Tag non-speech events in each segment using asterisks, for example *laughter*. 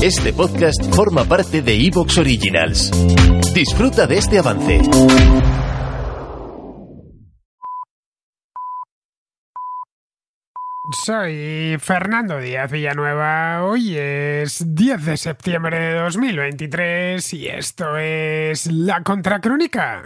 Este podcast forma parte de Evox Originals. Disfruta de este avance. Soy Fernando Díaz Villanueva. Hoy es 10 de septiembre de 2023 y esto es La Contracrónica.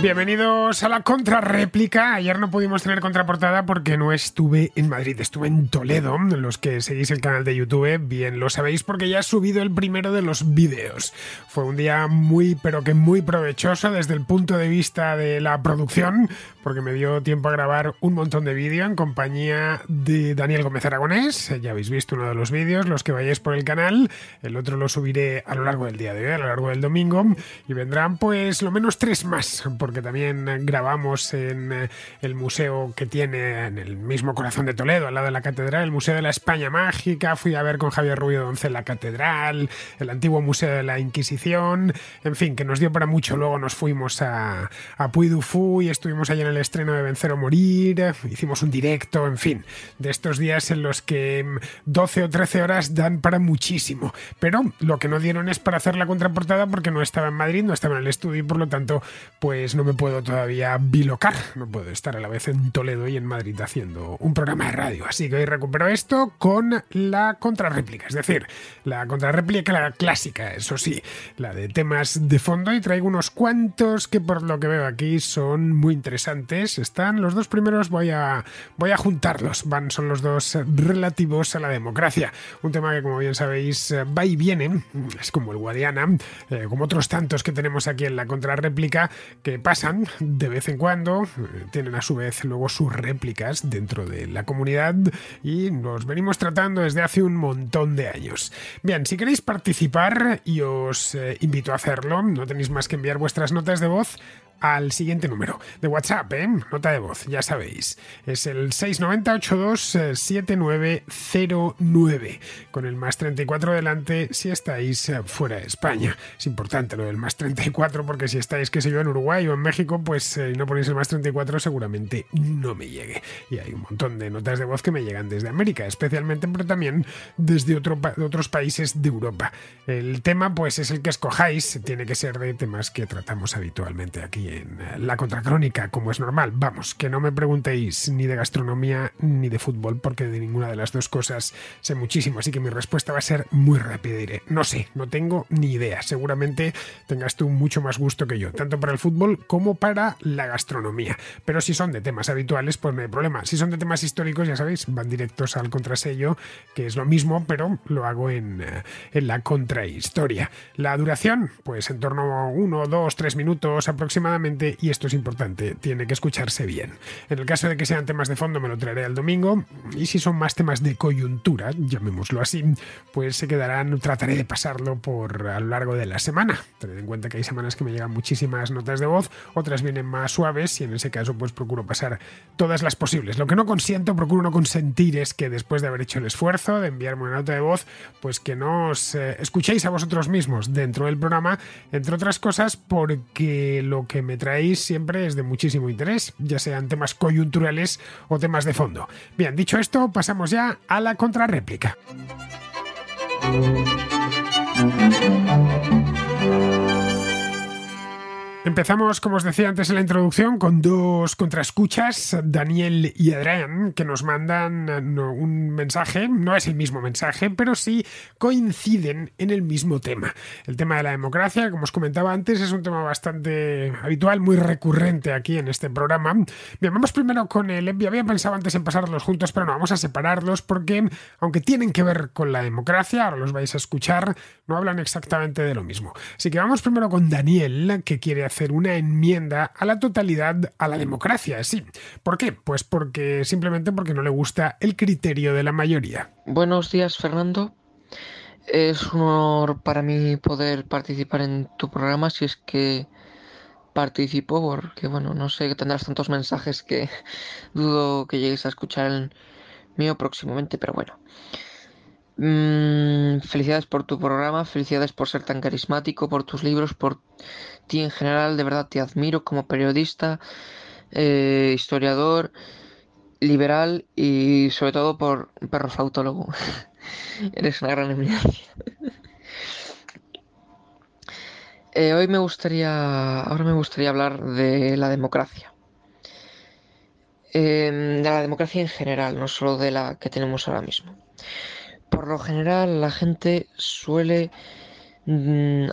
Bienvenidos a la contrarréplica. Ayer no pudimos tener contraportada porque no estuve en Madrid, estuve en Toledo. Los que seguís el canal de YouTube, bien lo sabéis porque ya he subido el primero de los vídeos. Fue un día muy, pero que muy provechoso desde el punto de vista de la producción, porque me dio tiempo a grabar un montón de vídeo en compañía de Daniel Gómez Aragonés. Ya habéis visto uno de los vídeos, los que vayáis por el canal. El otro lo subiré a lo largo del día de hoy, a lo largo del domingo. Y vendrán pues lo menos tres más porque también grabamos en eh, el museo que tiene en el mismo corazón de Toledo, al lado de la catedral, el Museo de la España Mágica. Fui a ver con Javier Rubio Doncel la catedral, el antiguo Museo de la Inquisición, en fin, que nos dio para mucho. Luego nos fuimos a, a Puy du Fou y estuvimos allí en el estreno de Vencer o Morir, hicimos un directo, en fin, de estos días en los que 12 o 13 horas dan para muchísimo. Pero lo que no dieron es para hacer la contraportada porque no estaba en Madrid, no estaba en el estudio y por lo tanto, pues no me puedo todavía bilocar, no puedo estar a la vez en Toledo y en Madrid haciendo un programa de radio. Así que hoy recupero esto con la contrarréplica, es decir, la contrarréplica clásica, eso sí, la de temas de fondo y traigo unos cuantos que por lo que veo aquí son muy interesantes. Están los dos primeros, voy a, voy a juntarlos, van, son los dos relativos a la democracia. Un tema que como bien sabéis va y viene, es como el Guadiana, eh, como otros tantos que tenemos aquí en la contrarréplica que pasan de vez en cuando, eh, tienen a su vez luego sus réplicas dentro de la comunidad y nos venimos tratando desde hace un montón de años. Bien, si queréis participar y os eh, invito a hacerlo, no tenéis más que enviar vuestras notas de voz al siguiente número de WhatsApp, ¿eh? nota de voz, ya sabéis. Es el 690-827909, con el más 34 delante si estáis eh, fuera de España. Es importante lo del más 34 porque si estáis, qué sé yo, en Uruguay o en México, pues eh, no ponéis el más 34 seguramente no me llegue. Y hay un montón de notas de voz que me llegan desde América, especialmente, pero también desde otro, otros países de Europa. El tema, pues es el que escojáis, tiene que ser de temas que tratamos habitualmente aquí en la contracrónica, como es normal. Vamos, que no me preguntéis ni de gastronomía ni de fútbol, porque de ninguna de las dos cosas sé muchísimo, así que mi respuesta va a ser muy rápida. Diré, no sé, no tengo ni idea. Seguramente tengas tú mucho más gusto que yo, tanto para el fútbol como para la gastronomía. Pero si son de temas habituales, pues no hay problema. Si son de temas históricos, ya sabéis, van directos al contrasello, que es lo mismo, pero lo hago en, en la contrahistoria. La duración, pues en torno a uno, dos, tres minutos aproximadamente, y esto es importante, tiene que escucharse bien. En el caso de que sean temas de fondo, me lo traeré el domingo, y si son más temas de coyuntura, llamémoslo así, pues se quedarán, trataré de pasarlo por a lo largo de la semana. Tened en cuenta que hay semanas que me llegan muchísimas notas de voz, otras vienen más suaves, y en ese caso, pues procuro pasar todas las posibles. Lo que no consiento, procuro no consentir es que después de haber hecho el esfuerzo de enviarme una nota de voz, pues que no os eh, escuchéis a vosotros mismos dentro del programa, entre otras cosas, porque lo que me traéis siempre es de muchísimo interés, ya sean temas coyunturales o temas de fondo. Bien, dicho esto, pasamos ya a la contrarréplica. Empezamos, como os decía antes en la introducción, con dos contraescuchas, Daniel y Adrián, que nos mandan un mensaje, no es el mismo mensaje, pero sí coinciden en el mismo tema. El tema de la democracia, como os comentaba antes, es un tema bastante habitual, muy recurrente aquí en este programa. Bien, vamos primero con el ENVI. Había pensado antes en pasarlos juntos, pero no, vamos a separarlos porque, aunque tienen que ver con la democracia, ahora los vais a escuchar, no hablan exactamente de lo mismo. Así que vamos primero con Daniel, que quiere hacer una enmienda a la totalidad a la democracia, sí. ¿Por qué? Pues porque simplemente porque no le gusta el criterio de la mayoría. Buenos días, Fernando. Es un honor para mí poder participar en tu programa si es que participo, porque bueno, no sé que tendrás tantos mensajes que *laughs* dudo que llegues a escuchar el mío próximamente, pero bueno. Mm, felicidades por tu programa, felicidades por ser tan carismático, por tus libros, por ti en general, de verdad te admiro como periodista, eh, historiador, liberal y sobre todo por perro flautólogo. *laughs* Eres una gran eminencia. *laughs* Eh, hoy me gustaría, ahora me gustaría hablar de la democracia. Em, de la democracia en general, no solo de la que tenemos ahora mismo. Por lo general, la gente suele mm,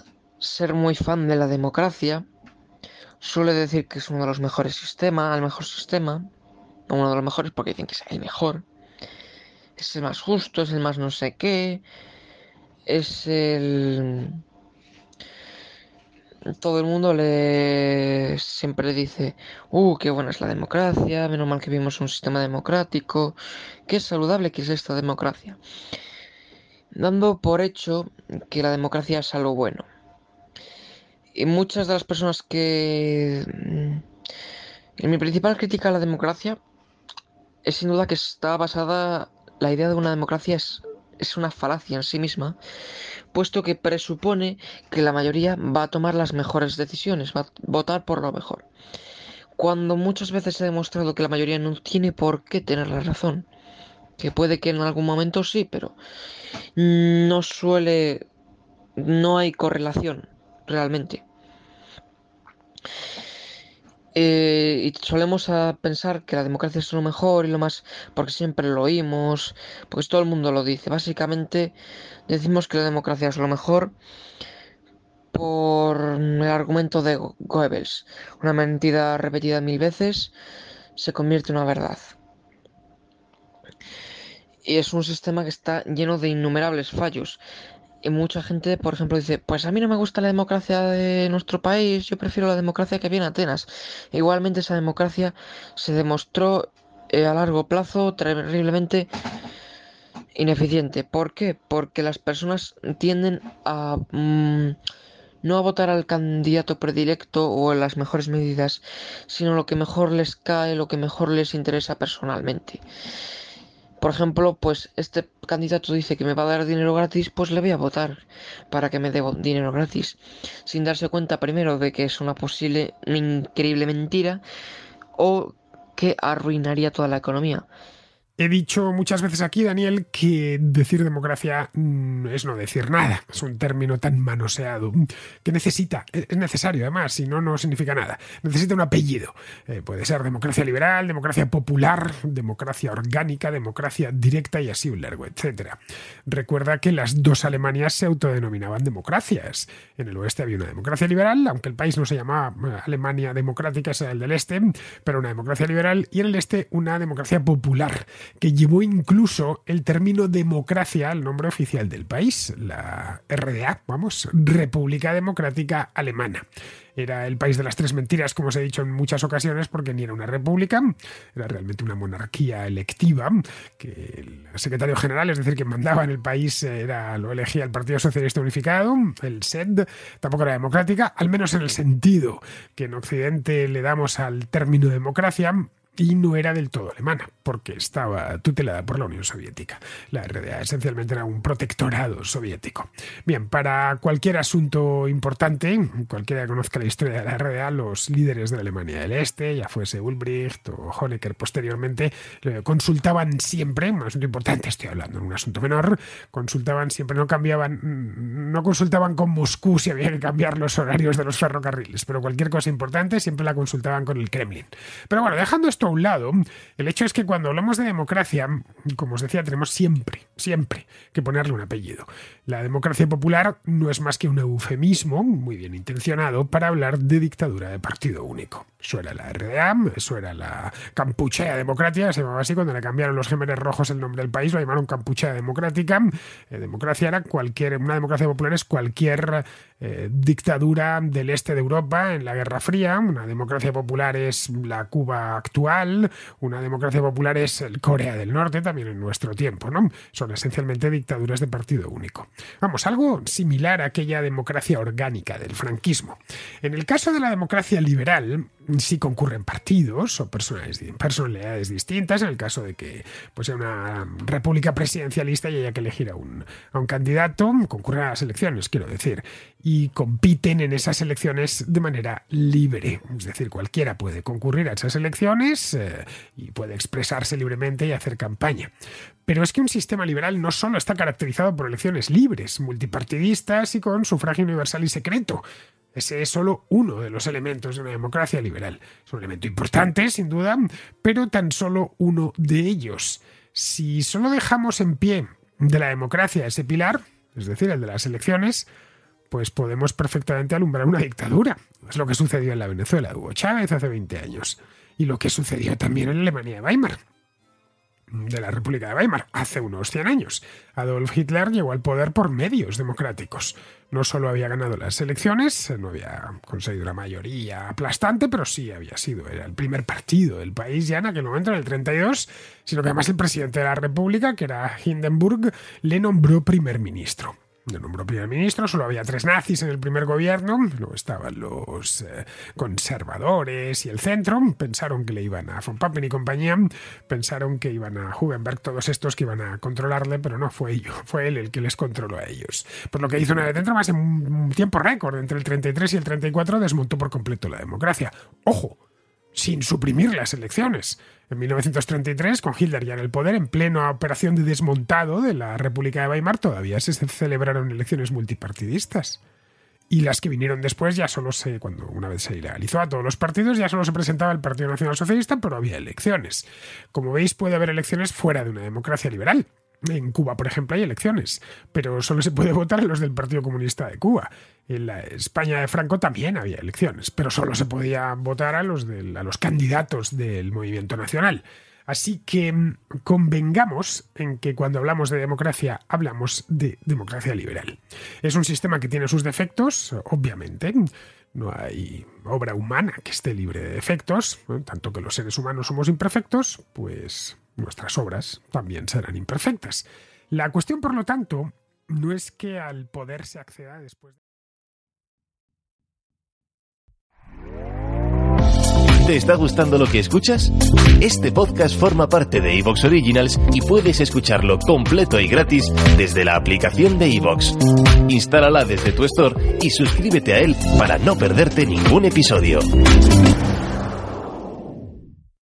ser muy fan de la democracia, suele decir que es uno de los mejores sistemas, el mejor sistema, uno de los mejores porque dicen que es el mejor, es el más justo, es el más no sé qué, es el todo el mundo le siempre dice, uh, qué buena es la democracia, menos mal que vimos un sistema democrático, qué saludable que es esta democracia. Dando por hecho que la democracia es algo bueno. Y muchas de las personas que... Mm, en mi principal crítica a la democracia es sin duda que está basada, la idea de una democracia es, es una falacia en sí misma, puesto que presupone que la mayoría va a tomar las mejores decisiones, va a votar por lo mejor. Cuando muchas veces se ha demostrado que la mayoría no tiene por qué tener la razón. Que puede que en algún momento sí, pero no suele... no hay correlación realmente. Eh, y solemos a pensar que la democracia es lo mejor y lo más, porque siempre lo oímos, porque todo el mundo lo dice. Básicamente decimos que la democracia es lo mejor por el argumento de Goebbels. Una mentira repetida mil veces se convierte en una verdad. Y es un sistema que está lleno de innumerables fallos y mucha gente, por ejemplo, dice, pues a mí no me gusta la democracia de nuestro país, yo prefiero la democracia que viene Atenas. igualmente esa democracia se demostró eh, a largo plazo terriblemente ineficiente. ¿Por qué? Porque las personas tienden a mm, no a votar al candidato predilecto o en las mejores medidas, sino lo que mejor les cae, lo que mejor les interesa personalmente por ejemplo, pues este candidato dice que me va a dar dinero gratis, pues le voy a votar para que me dé dinero gratis, sin darse cuenta primero de que es una posible increíble mentira o que arruinaría toda la economía. He dicho muchas veces aquí, Daniel, que decir democracia mm, es no decir nada. Es un término tan manoseado que necesita, es necesario además, si no, no significa nada. Necesita un apellido. Eh, puede ser democracia liberal, democracia popular, democracia orgánica, democracia directa y así un largo, etc. Recuerda que las dos Alemanias se autodenominaban democracias. En el oeste había una democracia liberal, aunque el país no se llamaba eh, Alemania democrática, es el del este, pero una democracia liberal, y en el este una democracia popular que llevó incluso el término democracia al nombre oficial del país, la RDA, vamos, República Democrática Alemana. Era el país de las tres mentiras, como os he dicho en muchas ocasiones, porque ni era una república, era realmente una monarquía electiva, que el secretario general, es decir, que mandaba en el país, era lo elegía el Partido Socialista Unificado, el SED, tampoco era democrática, al menos en el sentido que en Occidente le damos al término democracia, y no era del todo alemana, porque estaba tutelada por la Unión Soviética. La RDA esencialmente era un protectorado soviético. Bien, para cualquier asunto importante, cualquiera que conozca la historia de la RDA, los líderes de la Alemania del Este, ya fuese Ulbricht o Honecker posteriormente, consultaban siempre, un asunto importante, estoy hablando de un asunto menor, consultaban siempre, no cambiaban, no consultaban con Moscú si había que cambiar los horarios de los ferrocarriles, pero cualquier cosa importante siempre la consultaban con el Kremlin. Pero bueno, dejando esto a un lado, el hecho es que cuando hablamos de democracia, como os decía, tenemos siempre, siempre que ponerle un apellido. La democracia popular no es más que un eufemismo, muy bien intencionado, para hablar de dictadura de partido único. Eso era la RDA, eso era la Campuchea Democrática, se llamaba así cuando le cambiaron los gemeres rojos el nombre del país, lo llamaron Campuchea Democrática. Eh, democracia era cualquier, una democracia popular es cualquier eh, dictadura del este de Europa en la Guerra Fría. Una democracia popular es la Cuba actual, una democracia popular es el Corea del Norte, también en nuestro tiempo, ¿no? Son esencialmente dictaduras de partido único. Vamos, algo similar a aquella democracia orgánica del franquismo. En el caso de la democracia liberal, si concurren partidos o personalidades distintas, en el caso de que pues, sea una república presidencialista y haya que elegir a un, a un candidato, concurren a las elecciones, quiero decir, y compiten en esas elecciones de manera libre. Es decir, cualquiera puede concurrir a esas elecciones eh, y puede expresarse libremente y hacer campaña. Pero es que un sistema liberal no solo está caracterizado por elecciones libres, multipartidistas y con sufragio universal y secreto. Ese es solo uno de los elementos de una democracia liberal. Es un elemento importante, sin duda, pero tan solo uno de ellos. Si solo dejamos en pie de la democracia ese pilar, es decir, el de las elecciones, pues podemos perfectamente alumbrar una dictadura. Es lo que sucedió en la Venezuela Hugo Chávez hace 20 años y lo que sucedió también en Alemania de Weimar de la República de Weimar hace unos 100 años. Adolf Hitler llegó al poder por medios democráticos. No solo había ganado las elecciones, no había conseguido una mayoría aplastante, pero sí había sido, era el primer partido del país ya en aquel momento, en el 32, sino que además el presidente de la República, que era Hindenburg, le nombró primer ministro de nombró primer ministro, solo había tres nazis en el primer gobierno, luego estaban los eh, conservadores y el centro, pensaron que le iban a von Papen y compañía, pensaron que iban a Hugenberg, todos estos que iban a controlarle, pero no fue ello, fue él el que les controló a ellos. Por lo que hizo una de dentro más en un tiempo récord, entre el 33 y el 34 desmontó por completo la democracia. ¡Ojo! Sin suprimir las elecciones. En 1933, con Hitler ya en el poder, en plena operación de desmontado de la República de Weimar, todavía se celebraron elecciones multipartidistas. Y las que vinieron después ya solo se, cuando una vez se legalizó a todos los partidos, ya solo se presentaba el Partido Nacional Socialista, pero había elecciones. Como veis, puede haber elecciones fuera de una democracia liberal. En Cuba, por ejemplo, hay elecciones, pero solo se puede *laughs* votar en los del Partido Comunista de Cuba. En la España de Franco también había elecciones, pero solo se podía votar a los, a los candidatos del movimiento nacional. Así que mm, convengamos en que cuando hablamos de democracia hablamos de democracia liberal. Es un sistema que tiene sus defectos, obviamente. No hay obra humana que esté libre de defectos, tanto que los seres humanos somos imperfectos, pues nuestras obras también serán imperfectas. La cuestión, por lo tanto, no es que al poder se acceda después de... ¿Te está gustando lo que escuchas? Este podcast forma parte de Evox Originals y puedes escucharlo completo y gratis desde la aplicación de Evox. Instálala desde tu store y suscríbete a él para no perderte ningún episodio.